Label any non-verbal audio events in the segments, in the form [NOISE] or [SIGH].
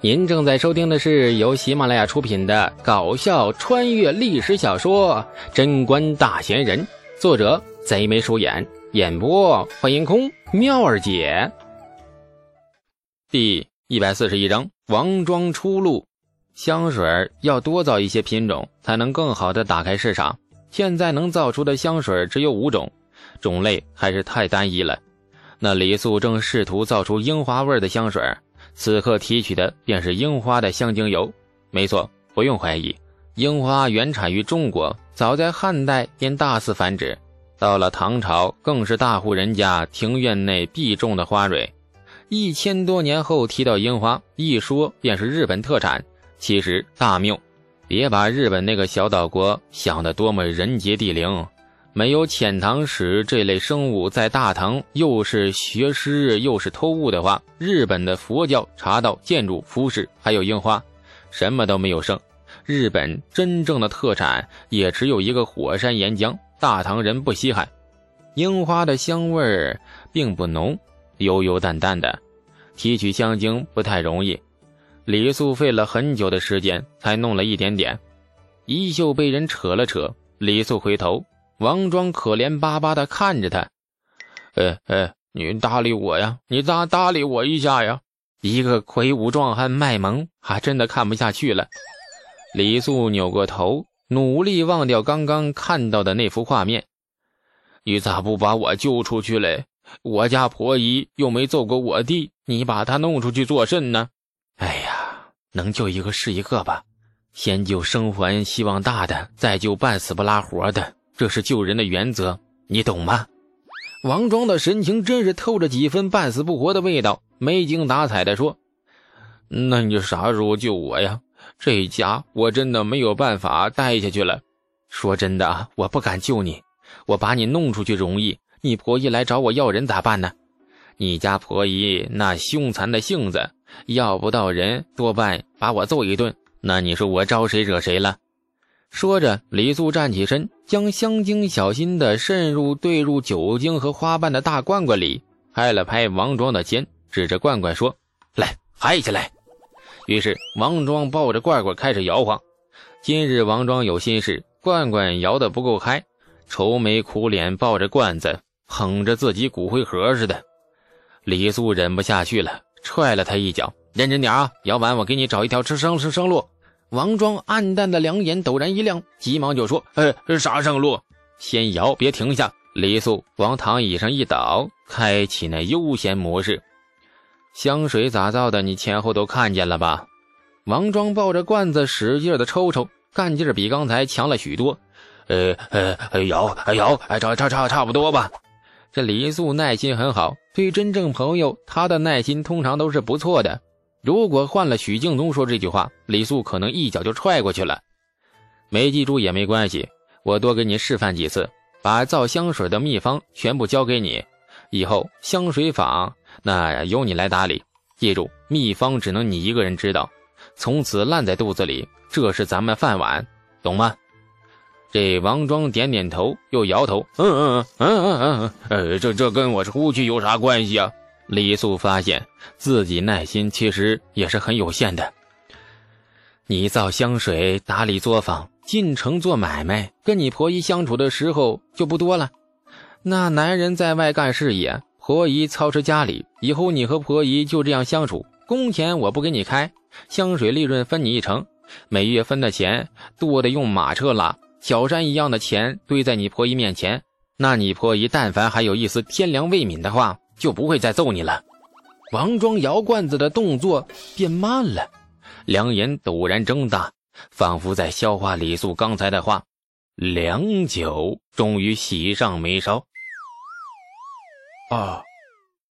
您正在收听的是由喜马拉雅出品的搞笑穿越历史小说《贞观大贤人》，作者贼眉鼠眼，演播欢迎空妙儿姐。第一百四十一章：王庄出路。香水要多造一些品种，才能更好的打开市场。现在能造出的香水只有五种，种类还是太单一了。那李素正试图造出樱花味的香水。此刻提取的便是樱花的香精油，没错，不用怀疑，樱花原产于中国，早在汉代便大肆繁殖，到了唐朝更是大户人家庭院内必种的花蕊。一千多年后提到樱花，一说便是日本特产。其实大谬，别把日本那个小岛国想得多么人杰地灵。没有遣唐使这类生物在大唐，又是学诗又是偷物的话，日本的佛教、茶道、建筑、服饰还有樱花，什么都没有剩。日本真正的特产也只有一个火山岩浆，大唐人不稀罕。樱花的香味儿并不浓，悠悠淡淡的，提取香精不太容易。李素费了很久的时间才弄了一点点，衣袖被人扯了扯，李素回头。王庄可怜巴巴的看着他，哎哎，你搭理我呀，你搭搭理我一下呀！一个魁梧壮汉卖萌，还真的看不下去了。李素扭过头，努力忘掉刚刚看到的那幅画面。你咋不把我救出去嘞？我家婆姨又没揍过我弟，你把他弄出去做甚呢？哎呀，能救一个是一个吧，先救生还希望大的，再救半死不拉活的。这是救人的原则，你懂吗？王庄的神情真是透着几分半死不活的味道，没精打采地说：“那你啥时候救我呀？这家我真的没有办法待下去了。说真的，我不敢救你，我把你弄出去容易，你婆姨来找我要人咋办呢？你家婆姨那凶残的性子，要不到人，多半把我揍一顿。那你说我招谁惹谁了？”说着，李素站起身，将香精小心地渗入兑入酒精和花瓣的大罐罐里，拍了拍王庄的肩，指着罐罐说：“来，嗨起来！”于是王庄抱着罐罐开始摇晃。今日王庄有心事，罐罐摇得不够嗨，愁眉苦脸抱着罐子，捧着自己骨灰盒似的。李素忍不下去了，踹了他一脚：“认真点啊，摇完我给你找一条吃生吃生路。”王庄暗淡的两眼陡然一亮，急忙就说：“呃，啥上路？先摇，别停下。”李素往躺椅上一倒，开启那悠闲模式。香水咋造的？你前后都看见了吧？王庄抱着罐子使劲的抽抽，干劲比刚才强了许多。呃呃，摇摇，差差差差不多吧。这李素耐心很好，对真正朋友，他的耐心通常都是不错的。如果换了许敬宗说这句话，李素可能一脚就踹过去了。没记住也没关系，我多给你示范几次，把造香水的秘方全部交给你。以后香水坊那由你来打理。记住，秘方只能你一个人知道，从此烂在肚子里，这是咱们饭碗，懂吗？这王庄点点头，又摇头，嗯嗯嗯嗯嗯嗯，呃，这这跟我出去有啥关系啊？李素发现自己耐心其实也是很有限的。你造香水、打理作坊、进城做买卖，跟你婆姨相处的时候就不多了。那男人在外干事业，婆姨操持家里。以后你和婆姨就这样相处，工钱我不给你开，香水利润分你一成。每月分的钱多的用马车拉，小山一样的钱堆在你婆姨面前。那你婆姨但凡还有一丝天良未泯的话。就不会再揍你了。王庄摇罐子的动作变慢了，两眼陡然睁大，仿佛在消化李素刚才的话。良久，终于喜上眉梢。啊，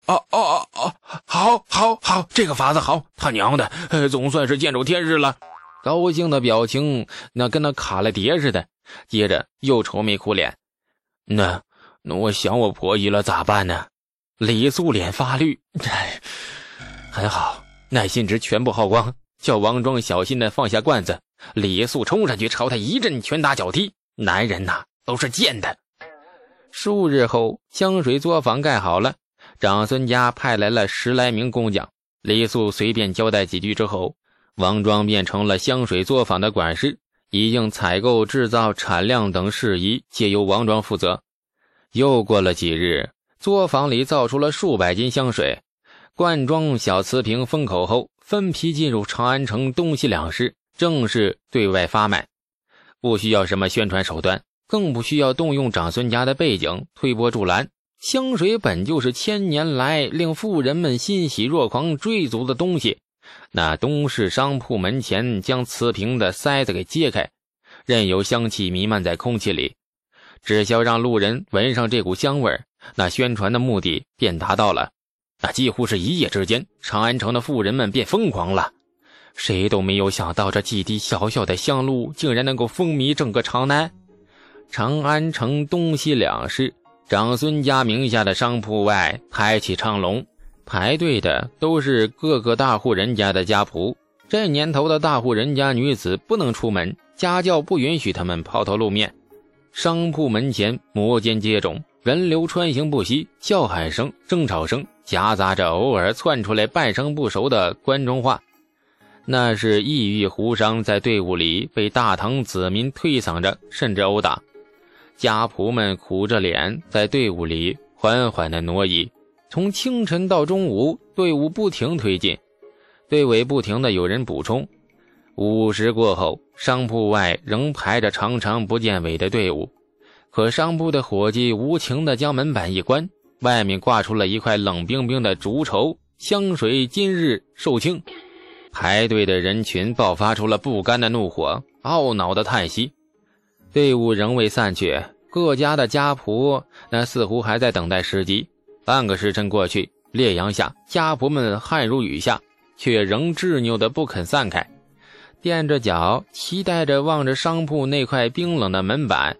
啊啊啊！好，好，好，这个法子好，他娘的，总算是见着天日了。高兴的表情那跟那卡了碟似的。接着又愁眉苦脸。那，那我想我婆姨了，咋办呢？李素脸发绿，很好，耐心值全部耗光。叫王庄小心的放下罐子。李素冲上去朝他一阵拳打脚踢。男人呐，都是贱的。数日后，香水作坊盖好了，长孙家派来了十来名工匠。李素随便交代几句之后，王庄变成了香水作坊的管事，已经采购、制造、产量等事宜皆由王庄负责。又过了几日，作坊里造出了数百斤香水，罐装小瓷瓶封口后，分批进入长安城东西两市，正式对外发卖。不需要什么宣传手段，更不需要动用长孙家的背景推波助澜。香水本就是千年来令富人们欣喜若狂、追逐的东西。那东市商铺门前将瓷瓶的塞子给揭开，任由香气弥漫在空气里。只需要让路人闻上这股香味儿那宣传的目的便达到了。那几乎是一夜之间，长安城的富人们便疯狂了。谁都没有想到，这几滴小小的香露竟然能够风靡整个长安。长安城东西两市，长孙家名下的商铺外排起长龙，排队的都是各个大户人家的家仆。这年头的大户人家女子不能出门，家教不允许他们抛头露面。商铺门前摩肩接踵，人流穿行不息，叫喊声、争吵声夹杂着偶尔窜出来半生不熟的关中话。那是异域胡商在队伍里被大唐子民推搡着，甚至殴打。家仆们苦着脸在队伍里缓缓地挪移。从清晨到中午，队伍不停推进，队尾不停地有人补充。午时过后，商铺外仍排着长长不见尾的队伍，可商铺的伙计无情地将门板一关，外面挂出了一块冷冰冰的竹绸：“香水今日售罄。”排队的人群爆发出了不甘的怒火，懊恼的叹息。队伍仍未散去，各家的家仆那似乎还在等待时机。半个时辰过去，烈阳下，家仆们汗如雨下，却仍执拗的不肯散开。垫着脚，期待着望着商铺那块冰冷的门板。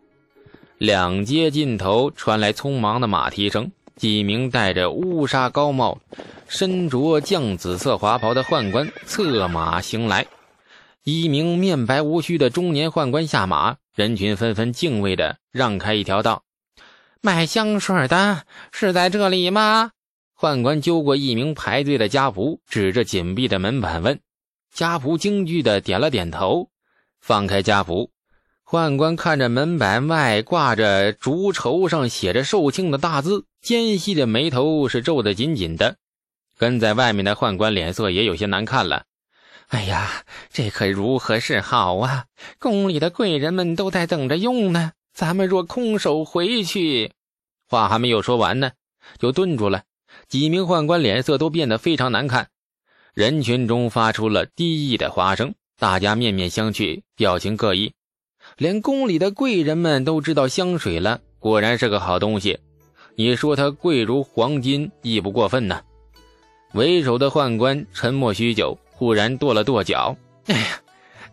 两街尽头传来匆忙的马蹄声，几名戴着乌纱高帽、身着绛紫色华袍的宦官策马行来。一名面白无须的中年宦官下马，人群纷纷敬畏的让开一条道。卖香水的是在这里吗？宦官揪过一名排队的家仆，指着紧闭的门板问。家仆惊惧的点了点头，放开家仆。宦官看着门板外挂着竹绸上写着“寿庆”的大字，尖细的眉头是皱得紧紧的。跟在外面的宦官脸色也有些难看了。哎呀，这可如何是好啊！宫里的贵人们都在等着用呢，咱们若空手回去……话还没有说完呢，就顿住了。几名宦官脸色都变得非常难看。人群中发出了低意的哗声，大家面面相觑，表情各异。连宫里的贵人们都知道香水了，果然是个好东西。你说它贵如黄金，亦不过分呢。为首的宦官沉默许久，忽然跺了跺脚：“哎呀，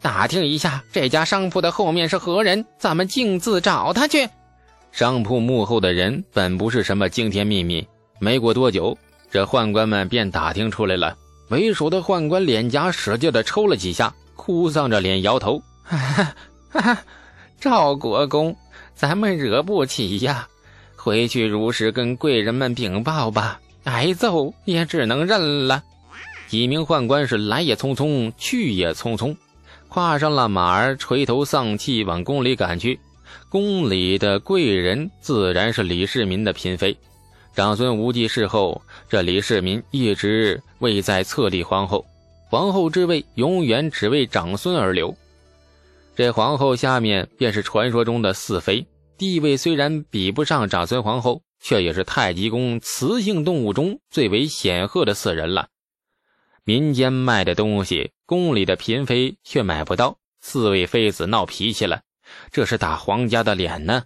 打听一下这家商铺的后面是何人，咱们径自找他去。”商铺幕后的人本不是什么惊天秘密，没过多久，这宦官们便打听出来了。为首的宦官脸颊使劲的抽了几下，哭丧着脸摇头：“哈 [LAUGHS] 哈哈哈，赵国公，咱们惹不起呀！回去如实跟贵人们禀报吧，挨揍也只能认了。”几名宦官是来也匆匆，去也匆匆，跨上了马儿，垂头丧气往宫里赶去。宫里的贵人自然是李世民的嫔妃。长孙无忌逝后，这李世民一直未再册立皇后，皇后之位永远只为长孙而留。这皇后下面便是传说中的四妃，地位虽然比不上长孙皇后，却也是太极宫雌性动物中最为显赫的四人了。民间卖的东西，宫里的嫔妃却买不到。四位妃子闹脾气了，这是打皇家的脸呢。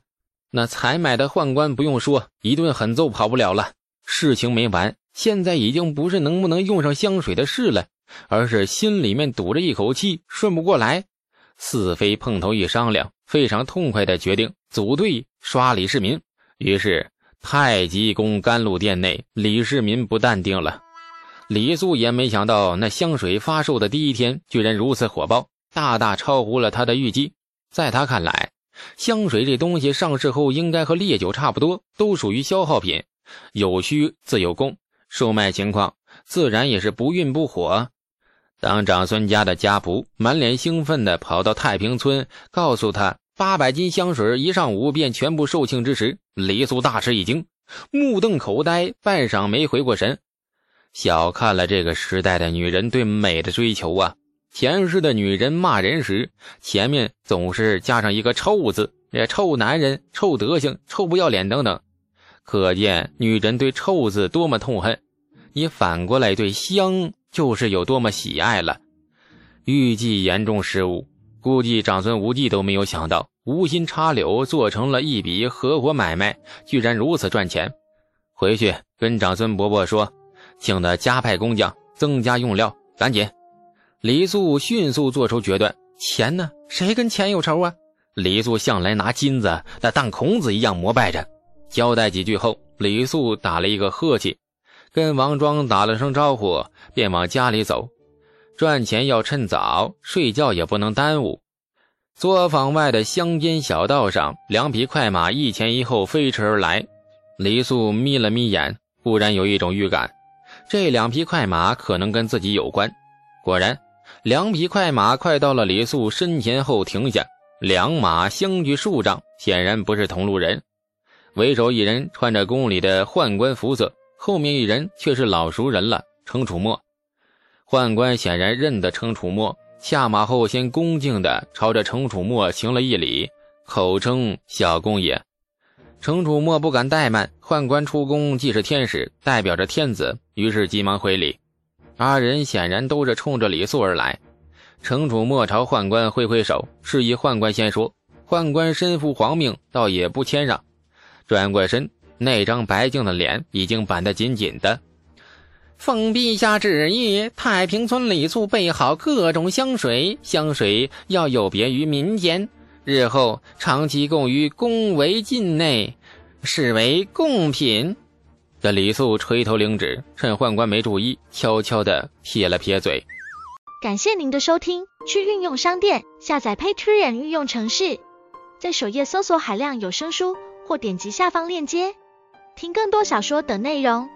那采买的宦官不用说，一顿狠揍跑不了了。事情没完，现在已经不是能不能用上香水的事了，而是心里面堵着一口气，顺不过来。四妃碰头一商量，非常痛快的决定组队刷李世民。于是太极宫甘露殿内，李世民不淡定了。李素也没想到，那香水发售的第一天，居然如此火爆，大大超乎了他的预计。在他看来，香水这东西上市后，应该和烈酒差不多，都属于消耗品，有需自有供。售卖情况自然也是不愠不火。当长孙家的家仆满脸兴奋地跑到太平村，告诉他八百斤香水一上午便全部售罄之时，李素大吃一惊，目瞪口呆，半晌没回过神。小看了这个时代的女人对美的追求啊！前世的女人骂人时，前面总是加上一个“臭”字，这臭男人、臭德行、臭不要脸等等，可见女人对“臭”字多么痛恨。你反过来对香。就是有多么喜爱了，预计严重失误，估计长孙无忌都没有想到，无心插柳做成了一笔合伙买卖，居然如此赚钱。回去跟长孙伯伯说，请他加派工匠，增加用料，赶紧。李素迅速做出决断，钱呢？谁跟钱有仇啊？李素向来拿金子那当孔子一样膜拜着。交代几句后，李素打了一个呵气。跟王庄打了声招呼，便往家里走。赚钱要趁早，睡觉也不能耽误。作坊外的乡间小道上，两匹快马一前一后飞驰而来。李素眯了眯眼，忽然有一种预感，这两匹快马可能跟自己有关。果然，两匹快马快到了李素身前后停下，两马相距数丈，显然不是同路人。为首一人穿着宫里的宦官服色。后面一人却是老熟人了，程楚墨。宦官显然认得程楚墨，下马后先恭敬地朝着程楚墨行了一礼，口称小公爷。程楚墨不敢怠慢，宦官出宫既是天使，代表着天子，于是急忙回礼。二人显然都是冲着李素而来。程楚墨朝宦官挥挥手，示意宦官先说。宦官身负皇命，倒也不谦让，转过身。那张白净的脸已经板得紧紧的。奉陛下旨意，太平村李素备好各种香水，香水要有别于民间，日后长期供于宫闱禁内，视为贡品。这李素垂头领旨，趁宦官没注意，悄悄地撇了撇嘴。感谢您的收听，去运用商店下载 Patreon 运用城市，在首页搜索海量有声书，或点击下方链接。听更多小说等内容。